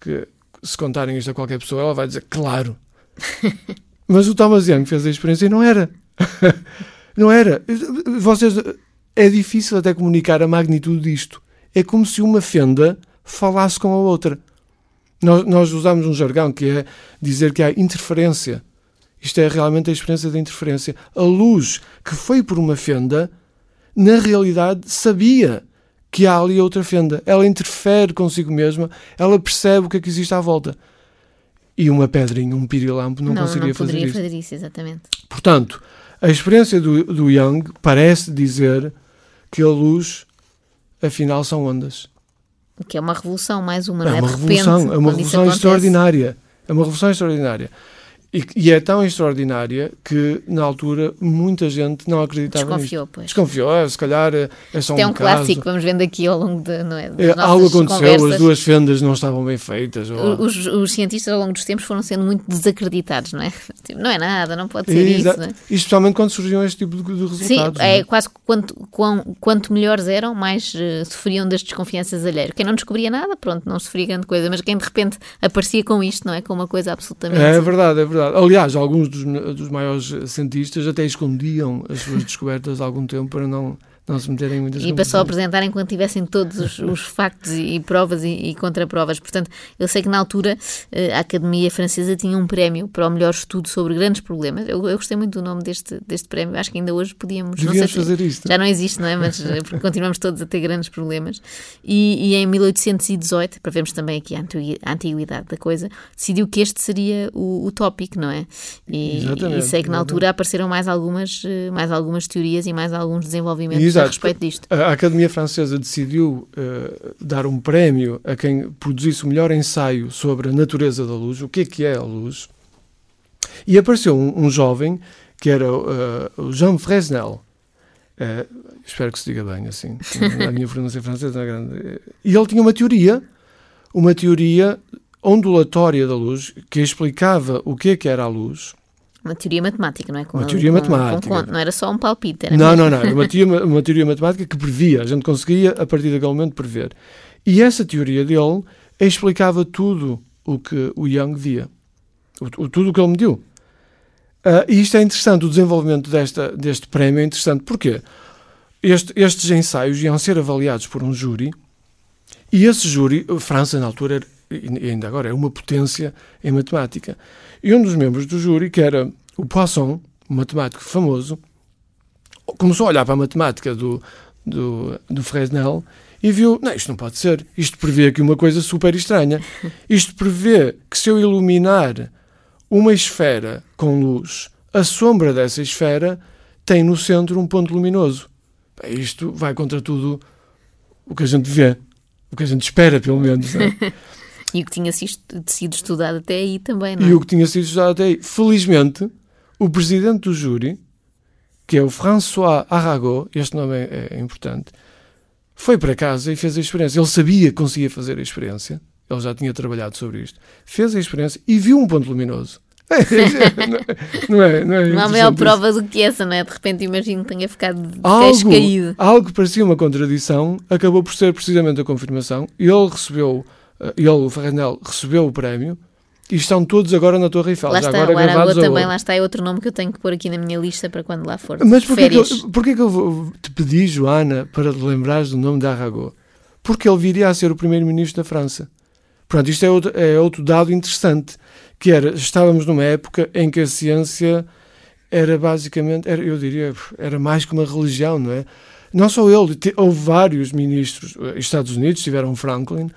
que se contarem isto a qualquer pessoa, ela vai dizer claro. Mas o Thomas Young fez a experiência e não era. não era. Vocês, é difícil até comunicar a magnitude disto. É como se uma fenda falasse com a outra. Nós, nós usamos um jargão que é dizer que há interferência. Isto é realmente a experiência da interferência. A luz que foi por uma fenda, na realidade, sabia que há ali outra fenda. Ela interfere consigo mesma, ela percebe o que é que existe à volta. E uma pedrinha, um pirilampo, não, não, conseguiria não fazer isto. fazer isso, exatamente. Portanto, a experiência do, do Young parece dizer que a luz, afinal, são ondas. O que é uma revolução, mais uma, É não é? uma De repente, revolução, é uma isso revolução extraordinária. É uma revolução extraordinária. E, e é tão extraordinária que, na altura, muita gente não acreditava nisto. Desconfiou, pois. Desconfiou, é, se calhar é, é só Isto é um um caso. clássico, vamos vendo aqui ao longo de, não é, É, algo aconteceu, conversas. as duas fendas não estavam bem feitas. ou- Os, os cientistas ao longo dos tempos foram sendo muito desacreditados, não é? Tipo, não é nada, não pode ser Exa- isso, é? E especialmente quando surgiam este tipo de, de Sim, resultados. não é quase que quanto, quão- quanto melhores eram, mais eh, sofriam das desconfianças alheiras. Quem não descobria nada, pronto, não sofria grande coisa, mas quem de repente aparecia com isto, não é? Com uma coisa absolutamente. É verdade, é verdade. Aliás, alguns dos, dos maiores cientistas até escondiam as suas descobertas há algum tempo para não, não se meterem em muitas E para só apresentarem quando tivessem todos os, os factos e, e provas e, e contraprovas. Portanto, eu sei que na altura eh, a Academia Francesa tinha um prémio para o melhor estudo sobre grandes problemas. Eu, eu gostei muito do nome deste, deste prémio. Acho que ainda hoje podíamos. Devíamos se- fazer isto. Já não existe, não é? Mas eh, porque continuamos todos a ter grandes problemas. E, e em 1818, para vermos também aqui a antigui- a antiguidade da coisa, decidiu que este seria o, o tópico, não é? E, Exatamente, e sei que na exatamente. altura apareceram mais algumas, eh, mais algumas teorias e mais alguns desenvolvimentos a respeito disto. A Academia Francesa decidiu eh, dar um prémio a quem produzisse o melhor ensaio sobre a natureza da luz, o que é que é a luz. E apareceu um, um jovem que era eh, o Jean Fresnel. Eh, espero que se diga bem assim. A minha pronúncia francesa não é grande. E ele tinha uma teoria, uma teoria ondulatória da luz, que explicava o que é que era a luz. Uma teoria matemática, não é? Com- Uma teoria com- matemática. com não era só um palpite. Era Não, mesmo. não, não. Uma teoria, uma teoria matemática que previa. A gente conseguia, a partir daquele momento, prever. E essa teoria dele explicava tudo o que o Young via. O, o- tudo o que ele mediu. Ah, e isto é interessante, o desenvolvimento desta, deste prémio é interessante. Porquê? Este- estes ensaios iam ser avaliados por um júri e esse júri, a França na altura, era, ainda agora, é uma potência em matemática. E um dos membros do júri, que era o Poisson, um matemático famoso, começou a olhar para a matemática do, do, do Fresnel e viu, não, isto não pode ser. Isto prevê aqui uma coisa super estranha. Isto prevê que se eu iluminar uma esfera com luz, a sombra dessa esfera tem no centro um ponto luminoso. Bem, Isto vai contra tudo o que a gente vê, o que a gente espera, pelo menos. não é? E o que tinha sido, estudado até aí também, não é? E o que tinha sido estudado até aí. Felizmente, o presidente do júri, que é o François Arago, este nome é, é importante, foi para casa e fez a experiência. Ele sabia que conseguia fazer a experiência, ele já tinha trabalhado sobre isto, fez a experiência e viu um ponto luminoso. não é, não é Não há maior prova do que essa, não é? De repente imagino que tenha ficado de algo, caído. algo que parecia uma contradição acabou por ser precisamente a confirmação. Ele recebeu, ele, o Ferranel, recebeu o prémio e estão todos agora na Torre Eiffel. Lá está, agora o Aragô gravados a também, lá está, é outro nome que eu tenho que pôr aqui na minha lista para quando lá for. Mas porquê que, eu, porquê que eu te pedi, Joana, para te lembrares do nome de Arago? Porque ele viria a ser o primeiro-ministro da França. Pronto, isto é outro, é outro dado interessante, que era, estávamos numa época em que a ciência era basicamente, era, eu diria, era mais que uma religião, não é? Não só ele, houve vários ministros, eh, Estados Unidos tiveram Franklin,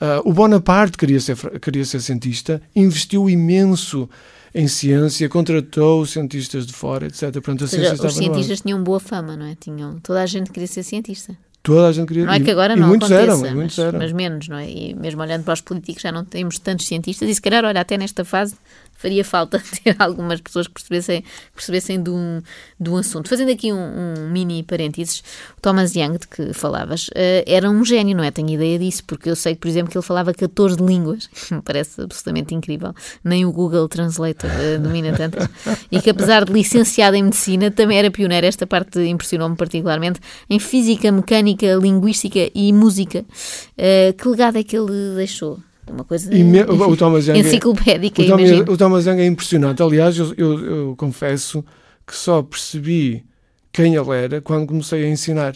ah, o Bonaparte queria ser, queria ser cientista, investiu imenso em ciência, contratou cientistas de fora, etc. Portanto, a ciência seja, os cientistas tinham boa fama, não é? Tinham, toda a gente queria ser cientista. Toda a gente queria Não é que agora não muitos aconteça, eram, e muitos mas, eram. mas menos, não é? E mesmo olhando para os políticos já não temos tantos cientistas e se calhar, olha, até nesta fase faria falta ter algumas pessoas que percebessem, percebessem de, um, de um assunto. Fazendo aqui um, um mini parênteses, o Thomas Young, de que falavas, eh, era um gênio, não é? Tenho ideia disso, porque eu sei, por exemplo, que ele falava 14 línguas, me parece absolutamente incrível. Nem o Google Translator eh, domina tantas. E que apesar de licenciado em medicina, também era pioneiro. Esta parte impressionou-me particularmente em física, mecânica, linguística e música. Eh, que legado é que ele deixou? Uma coisa me- o- o Thomas Young é- enciclopédica, O Thomas, o Thomas Young é impressionante. Aliás, eu, eu- eu confesso que só percebi quem ele era quando comecei a ensinar.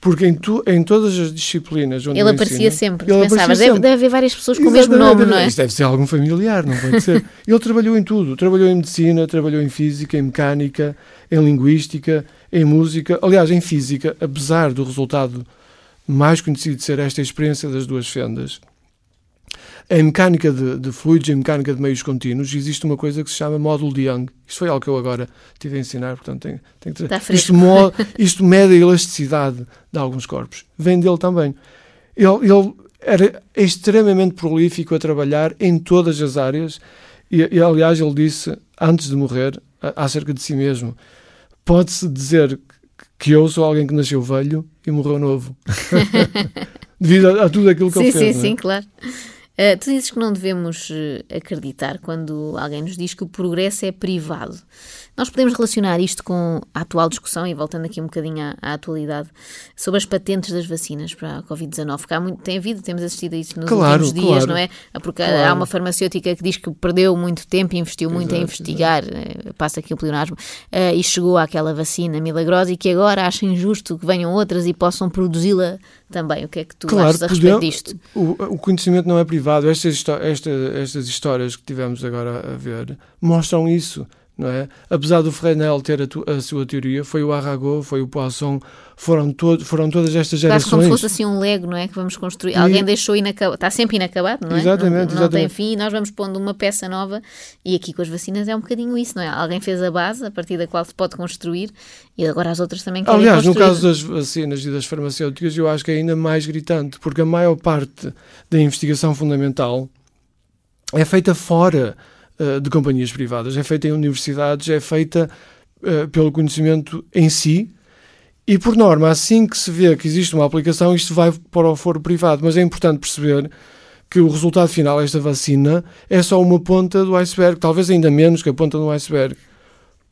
Porque em, tu- em todas as disciplinas onde Ele aparecia ensino, sempre. ele aparecia deve, sempre. deve haver várias pessoas com o mesmo Exatamente, nome, não é? Isto deve ser algum familiar, não pode ser. Ele trabalhou em tudo. Trabalhou em medicina, trabalhou em física, em mecânica, em linguística, em música. Aliás, em física, apesar do resultado mais conhecido ser esta experiência das duas fendas, em mecânica de, de fluidos, em mecânica de meios contínuos, existe uma coisa que se chama módulo de Young. Isto foi algo que eu agora tive a ensinar, portanto tenho, tenho que Está isto, mo- isto mede a elasticidade de alguns corpos. Vem dele também. Ele, ele era extremamente prolífico a trabalhar em todas as áreas e, e, aliás, ele disse, antes de morrer, acerca de si mesmo, pode-se dizer que eu sou alguém que nasceu velho e morreu novo. Devido a, a tudo aquilo que Sim, ele sim, fez. não é? sim, claro. Uh, tu dizes que não devemos uh, acreditar quando alguém nos diz que o progresso é privado. Nós podemos relacionar isto com a atual discussão, e voltando aqui um bocadinho à, à atualidade, sobre as patentes das vacinas para a Covid-19, que há muito, tem havido, temos assistido a isso nos Claro, últimos dias, claro. não é? Porque há Claro. uma farmacêutica que diz que perdeu muito tempo e investiu muito em Exato, investigar, eh, passa aqui o pleonasmo, eh, e chegou àquela vacina milagrosa e que agora acha injusto que venham outras e possam produzi-la também. O que é que tu achas a respeito disto? O, o conhecimento não é privado. Estas, esta- estas histórias que tivemos agora a ver mostram isso. Não é? Apesar do Fresnel ter a, a sua teoria, foi o Arago, foi o Poisson, foram, to foram todas estas Quase como gerações. se fosse assim um Lego, não é? Que vamos construir. E- Alguém deixou inacabado. Está sempre inacabado, não é? Exatamente, não, não tem exatamente. fim e nós vamos pondo uma peça nova. E aqui com as vacinas é um bocadinho isso, não é? Alguém fez a base a partir da qual se pode construir e agora as outras também querem Aliás, no construir. caso das vacinas e das farmacêuticas, eu acho que é ainda mais gritante, porque a maior parte da investigação fundamental é feita fora eh, de companhias privadas, é feita em universidades, é feita eh, pelo conhecimento em si. E, por norma, assim que se vê que existe uma aplicação, isto vai para o foro privado. Mas é importante perceber que o resultado final, esta vacina, é só uma ponta do iceberg, talvez ainda menos que a ponta do iceberg.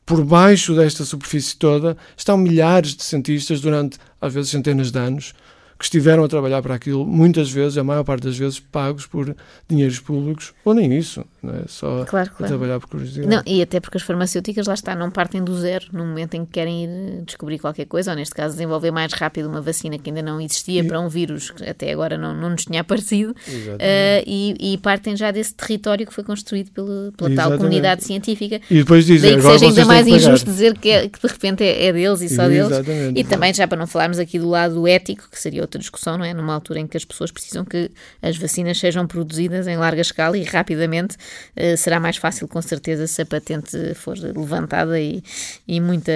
Por baixo desta superfície toda estão milhares de cientistas durante, às vezes, centenas de anos que estiveram a trabalhar para aquilo, muitas vezes, a maior parte das vezes, pagos por dinheiros públicos, ou nem isso, não é? Só Claro, claro. trabalhar por curiosidade. Não, e até porque as farmacêuticas lá está, não partem do zero no momento em que querem ir eh, descobrir qualquer coisa, ou neste caso desenvolver mais rápido uma vacina que ainda não existia E- para um vírus que até agora não, não nos tinha aparecido, eh, e, e partem já desse território que foi construído pelo, pela tal Exatamente. comunidade científica. E depois dizem, Daí que seja ainda mais injusto dizer que, é- que de repente é, é deles e só deles. Exatamente. E também, já para não falarmos aqui do lado ético, que seria outra discussão, não é? Numa altura em que as pessoas precisam que as vacinas sejam produzidas em larga escala e rapidamente, eh, será mais fácil, com certeza, se a patente for levantada e, e muita,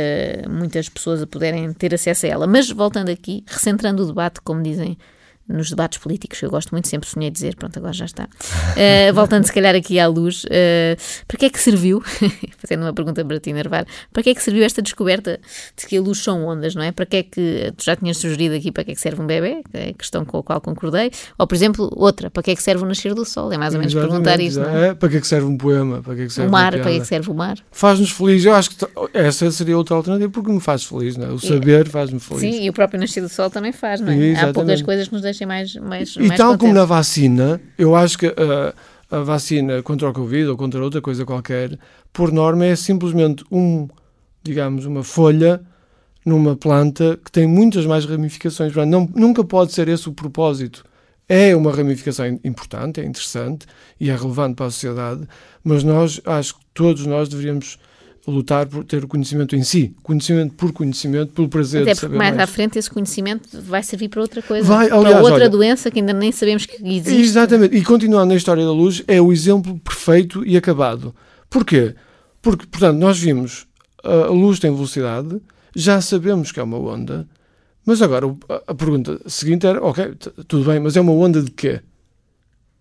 muitas pessoas a puderem ter acesso a ela. Mas voltando aqui, recentrando o debate, como dizem nos debates políticos, que eu gosto muito, sempre sonhei dizer, pronto, agora já está. Eh, voltando se calhar aqui à luz, eh, para que é que serviu, fazendo uma pergunta para ti, Nervar, para que é que serviu esta descoberta de que a luz são ondas, não é? Para que é que, tu já tinhas sugerido aqui para que é que serve um bebê, que é a questão com a qual concordei, ou por exemplo, outra, para que é que serve o nascer do sol? É mais ou menos Exatamente, perguntar isso, é? é? Para que é que serve um poema? Para que é que serve O mar, para que é que serve o mar? Faz-nos felizes. Eu acho que essa seria outra alternativa, porque me faz feliz, não é? O saber faz-me feliz. Sim, e o próprio nascer do sol também faz, não é? Há Exatamente. poucas coisas que nos deixem mais, mais, E mais tal como na contentes. vacina, eu acho que uh, a vacina contra o Covid ou contra outra coisa qualquer, por norma é simplesmente um, digamos, uma folha numa planta que tem muitas mais ramificações. Não, nunca pode ser esse o propósito. É uma ramificação importante, é interessante e é relevante para a sociedade, mas nós, acho que todos nós deveríamos lutar por ter o conhecimento em si, conhecimento por conhecimento, pelo prazer Até de saber porque mais, mais. à frente esse conhecimento vai servir para outra coisa, Vai, para aliás, outra olha- doença que ainda nem sabemos que existe. Exatamente. E continuando na história da luz, é o exemplo perfeito e acabado. Porquê? Porque, portanto, nós vimos a a luz tem velocidade, já sabemos que é uma onda, mas agora a- pergunta seguinte era: ok, tudo bem, mas é uma onda de quê?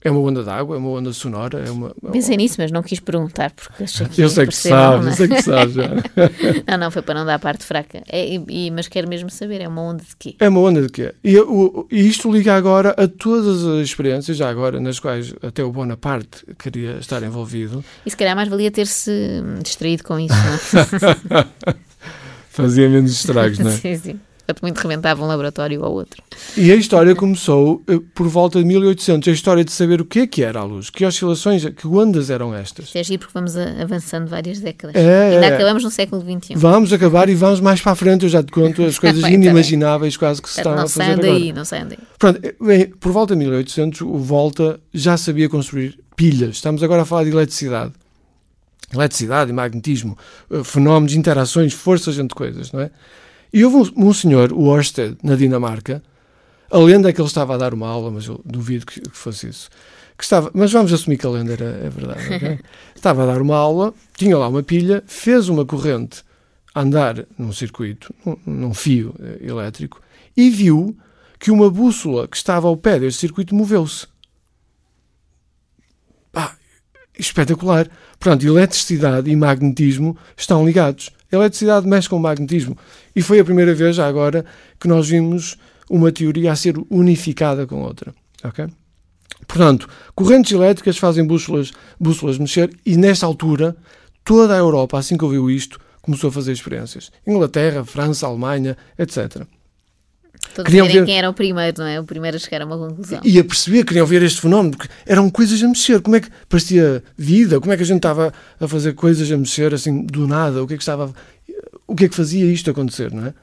É uma onda de água? É uma onda sonora? É uma. Pensei nisso, mas não quis perguntar porque achei que Eu sei que sabes, eu é? sei que sabes já. Não, não, foi para não dar a parte fraca. É, e- e- mas quero mesmo saber, é uma onda de quê? É uma onda de quê? E, o- e isto liga agora a todas as experiências, já agora, nas quais até o Bonaparte queria estar envolvido. E se calhar mais valia ter-se hum, distraído com isso, não é? Fazia menos estragos, não é? sim, sim. Muito rebentava um laboratório ao outro. E a história começou eh, por volta de 1800, a história de saber o que é que era a luz, que oscilações, que ondas eram estas. Isto é giro porque vamos avançando várias décadas. É, Ainda é. acabamos no século XXI. Vamos acabar e vamos mais para a frente, eu já te conto as coisas bem, tá inimagináveis quase que se estão a não fazer agora. daí, não saiam daí. Pronto, eh, bem, por volta de 1800, o Volta já sabia construir pilhas. Estamos agora a falar de eletricidade. Eletricidade e magnetismo, eh, fenómenos, interações, forças entre coisas, não é? E houve um, um senhor, o Ørsted, na Dinamarca, a lenda é que ele estava a dar uma aula, mas eu duvido que, que fosse isso. Que estava, mas vamos assumir que a lenda era, é verdade. ok? estava a dar uma aula, tinha lá uma pilha, fez uma corrente a andar num circuito, num, num fio eh, elétrico, e viu que uma bússola que estava ao pé deste circuito moveu-se. Pá, espetacular. Portanto, eletricidade e magnetismo estão ligados. A eletricidade mexe com o magnetismo. E foi a primeira vez, já agora, que nós vimos uma teoria a ser unificada com outra. Ok? Portanto, correntes elétricas fazem bússolas, bússolas mexer e, nesta altura, toda a Europa, assim que ouviu isto, começou a fazer experiências. Inglaterra, França, Alemanha, etc. Todos Queriam ver- quem era o primeiro, não é? O primeiro a chegar a uma conclusão. E a perceber, queriam ver este fenómeno, porque eram coisas a mexer. Como é que parecia vida? Como é que a gente estava a fazer coisas a mexer assim do nada? O que é que estava. O que é que fazia isto acontecer, não é?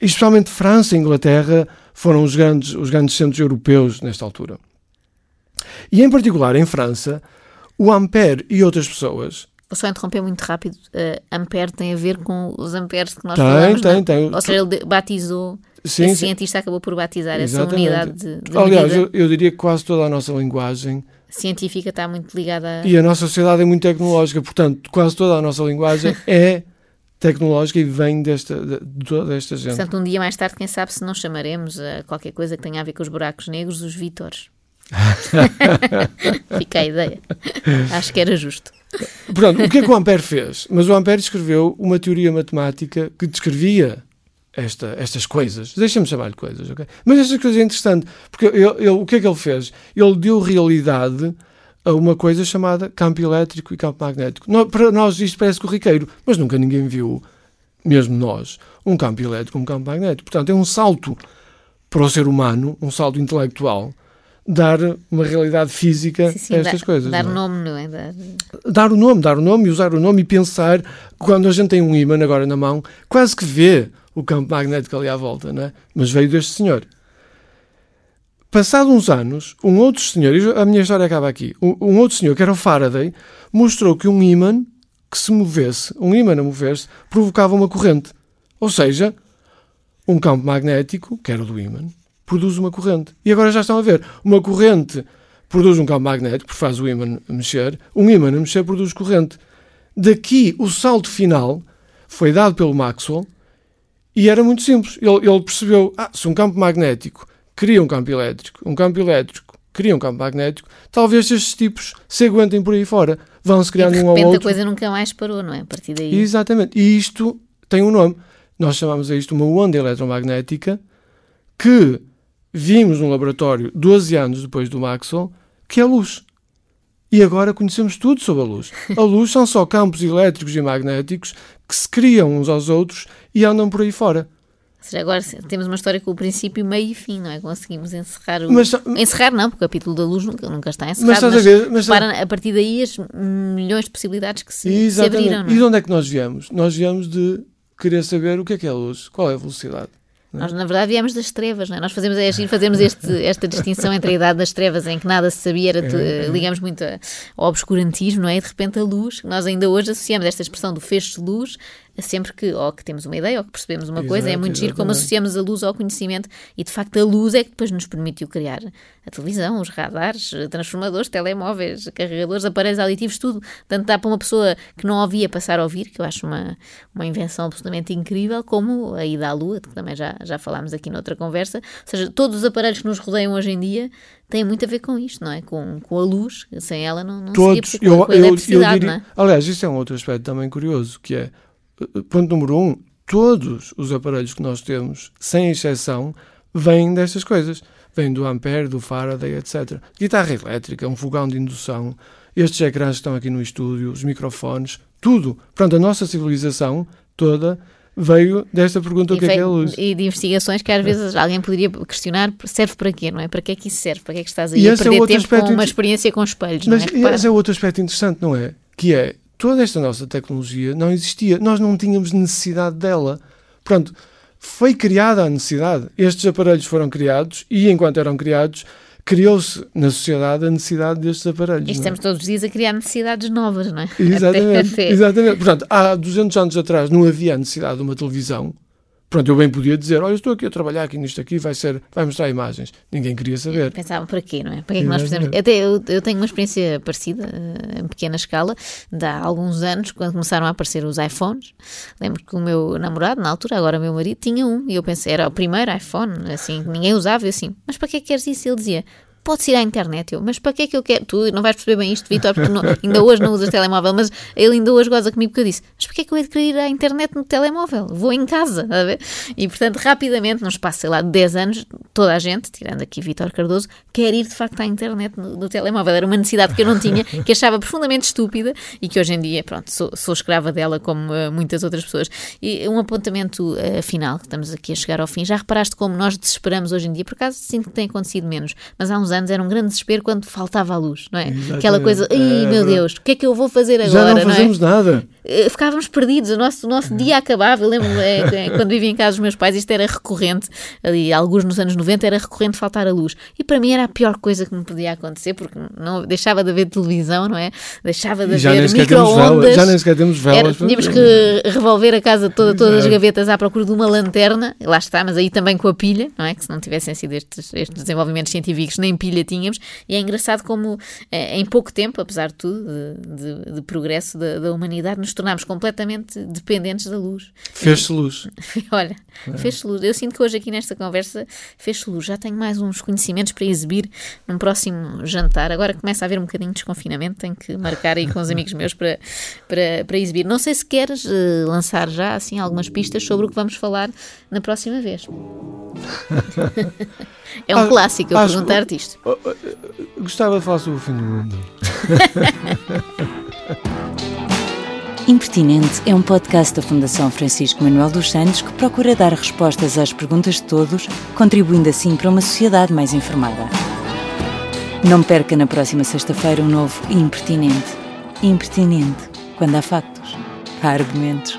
E especialmente França e Inglaterra foram os grandes, os grandes centros europeus nesta altura. E em particular em França, o Ampère e outras pessoas. Vou só interromper muito rápido. Uh, ampere tem a ver com os amperes que nós Tem, falamos. tem, não? tem. Ou seja, ele batizou, Sim, esse sim. cientista acabou por batizar Exatamente. essa unidade de, de Aliás, eu, eu diria que quase toda a nossa linguagem científica está muito ligada a... E a nossa sociedade é muito tecnológica, portanto, quase toda a nossa linguagem é tecnológica e vem desta, de, de toda esta gente. Portanto, um dia mais tarde, quem sabe se não chamaremos a qualquer coisa que tenha a ver com os buracos negros os Vítores. Fica a ideia. Acho que era justo. Portanto, o que é que o Ampère fez? Mas o Ampère escreveu uma teoria matemática que descrevia esta, estas coisas. Deixa-me chamar-lhe coisas, ok? Mas estas coisas é interessante, porque ele, ele- o que é que ele fez? Ele deu realidade a uma coisa chamada campo elétrico e campo magnético. Para nós isto parece corriqueiro, mas nunca ninguém viu, mesmo nós, um campo elétrico, um campo magnético. Portanto, é um salto para o ser humano, um salto intelectual, dar uma realidade física Sim, sim, a estas dar, coisas. dar não é? nome, não é? Dar... dar o nome, dar o nome e usar o nome e pensar que quando a gente tem um imã agora na mão, quase que vê o campo magnético ali à volta, não é? Mas veio deste senhor. Passado uns anos, um outro senhor, e a minha história acaba aqui, um, um outro senhor, que era o Faraday, mostrou que um ímã que se movesse, um ímã a mover-se, provocava uma corrente. Ou seja, um campo magnético, que era o do ímã, produz uma corrente. E agora já estão a ver, uma corrente produz um campo magnético, porque faz o ímã mexer, um ímã a mexer produz corrente. Daqui, o salto final foi dado pelo Maxwell e era muito simples. Ele, ele percebeu, ah, se um campo magnético cria um campo elétrico, um campo elétrico cria um campo magnético, talvez estes tipos se aguentem por aí fora. Vão-se E criando de um ao repente a outro. coisa nunca mais parou, não é? A partir daí. Exatamente. E isto tem um nome. Nós chamamos a isto uma onda eletromagnética que vimos no laboratório 12 anos depois do Maxwell, que é a luz. E agora conhecemos tudo sobre a luz. A luz são só campos elétricos e magnéticos que se criam uns aos outros e andam por aí fora. seja, agora temos uma história com o princípio, meio e fim, não é? Conseguimos encerrar o. Mas- encerrar não, porque o capítulo da luz nunca, nunca está encerrado. Mas mas ver- mas- repara, a partir daí as milhões de possibilidades que se, se abriram, não é? E de onde é que nós viemos? Nós viemos de querer saber o que é que é a luz, qual é a velocidade. Nós, na verdade, viemos das trevas, não é? Nós fazemos, é agir, fazemos este, esta distinção entre a idade das trevas, em que nada se sabia, era, tu- É, ligamos muito ao obscurantismo, não é? E de repente a luz, nós ainda hoje associamos esta expressão do feixe de luz sempre que, ou que temos uma ideia, ou que percebemos uma coisa, é Exato, muito giro como associamos a luz ao conhecimento, e de facto a luz é que depois nos permitiu criar a televisão, os radares, transformadores, telemóveis, carregadores, aparelhos auditivos, tudo. Tanto dá para uma pessoa que não ouvia passar a ouvir, que eu acho uma, uma invenção absolutamente incrível, como a ida à Lua, que também já, já falámos aqui noutra conversa. Ou seja, todos os aparelhos que nos rodeiam hoje em dia têm muito a ver com isto, não é? Com, com a luz, sem ela não, não Todos, seria possível, com a eletricidade, não é? aliás, isso é um outro aspecto também curioso, que é, ponto número um, todos os aparelhos que nós temos, sem exceção, vêm destas coisas. Vêm do Ampere, do Faraday, etc. Guitarra elétrica, um fogão de indução, estes ecrãs que estão aqui no estúdio, os microfones, tudo. Pronto, a nossa civilização toda veio desta pergunta o que é que é a luz. E de investigações que às vezes alguém poderia questionar serve para quê, não é? Para que é que isso serve? Para que é que estás aí E a é perder outro tempo com uma experiência com espelhos, Mas não é? Esse é outro aspecto interessante, não é? Que é, toda esta nossa tecnologia não existia. Nós não tínhamos necessidade dela. Pronto, foi criada a necessidade. Estes aparelhos foram criados e, enquanto eram criados, criou-se na sociedade a necessidade destes aparelhos. E é? estamos todos os dias a criar necessidades novas, não é? Exatamente, Até- até- exatamente. Portanto, há 200 anos atrás não havia a necessidade de uma televisão. Pronto, eu bem podia dizer, olha, eu estou aqui a trabalhar aqui nisto aqui, vai ser, vai mostrar imagens. Ninguém queria saber. Pensavam, para quê, não é? Para que é que nós precisamos? Até eu, eu tenho uma experiência parecida, eh, em pequena escala, de há alguns anos, quando começaram a aparecer os iPhones. Lembro que o meu namorado, na altura, agora meu marido, tinha um. E eu pensei, era o primeiro iPhone, assim, que ninguém usava. E eu assim, mas para que é que queres isso? Ele dizia, pode-se ir à internet. Eu, mas para que é que eu quero? Tu não vais perceber bem isto, Vitor, porque não- ainda hoje não usas telemóvel, mas ele ainda hoje goza comigo porque eu disse, mas para que é que eu hei de querer ir à internet no telemóvel? Vou em casa, a ver? E portanto, rapidamente, num espaço, sei lá, de 10 anos, toda a gente, tirando aqui Vitor Cardoso, quer ir de facto à internet no, no telemóvel. Era uma necessidade que eu não tinha, que achava profundamente estúpida e que hoje em dia, pronto, sou, sou escrava dela como eh, muitas outras pessoas. E um apontamento eh, final, estamos aqui a chegar ao fim. Já reparaste como nós desesperamos hoje em dia? Por acaso sinto que tem acontecido menos, mas há uns era um grande desespero quando faltava a luz, não é? Aquela Exatamente. coisa, ai É meu. Deus, o que é que eu vou fazer agora? Já não é? fazemos nada. Eh, ficávamos perdidos, o nosso, o nosso dia acabava. Eu lembro eh, quando vivia em casa dos meus pais, isto era recorrente, ali, alguns nos anos 90, era recorrente faltar a luz. E para mim era a pior coisa que me podia acontecer, porque não deixava de haver televisão, não é? Deixava de haver micro-ondas. Já nem sequer temos velas. Era, tínhamos que revolver a casa toda, todas as Exato. gavetas à procura de uma lanterna, lá está, mas aí também com a pilha, não é? Que se não tivessem sido estes, estes desenvolvimentos científicos, nem pilha tínhamos. E é engraçado como eh, em pouco tempo, apesar de tudo, de, de- de progresso da, da humanidade, nos tornámos completamente dependentes da luz. Fez-se luz. Olha, fez-se luz. Eu sinto que hoje aqui nesta conversa fez-se luz. Já tenho mais uns conhecimentos para exibir num próximo jantar. Agora começa a haver um bocadinho de desconfinamento, tenho que marcar aí com os amigos meus para, para, para exibir. Não sei se queres eh, lançar já assim algumas pistas sobre o que vamos falar na próxima vez. é um Ah, clássico eu perguntar-te isto. Oh, oh, oh, Gostava de falar sobre o fim do mundo. Impertinente é um podcast da Fundação Francisco Manuel dos Santos que procura dar respostas às perguntas de todos, contribuindo assim para uma sociedade mais informada. Não perca na próxima sexta-feira um novo Impertinente. Impertinente, quando há factos, há argumentos.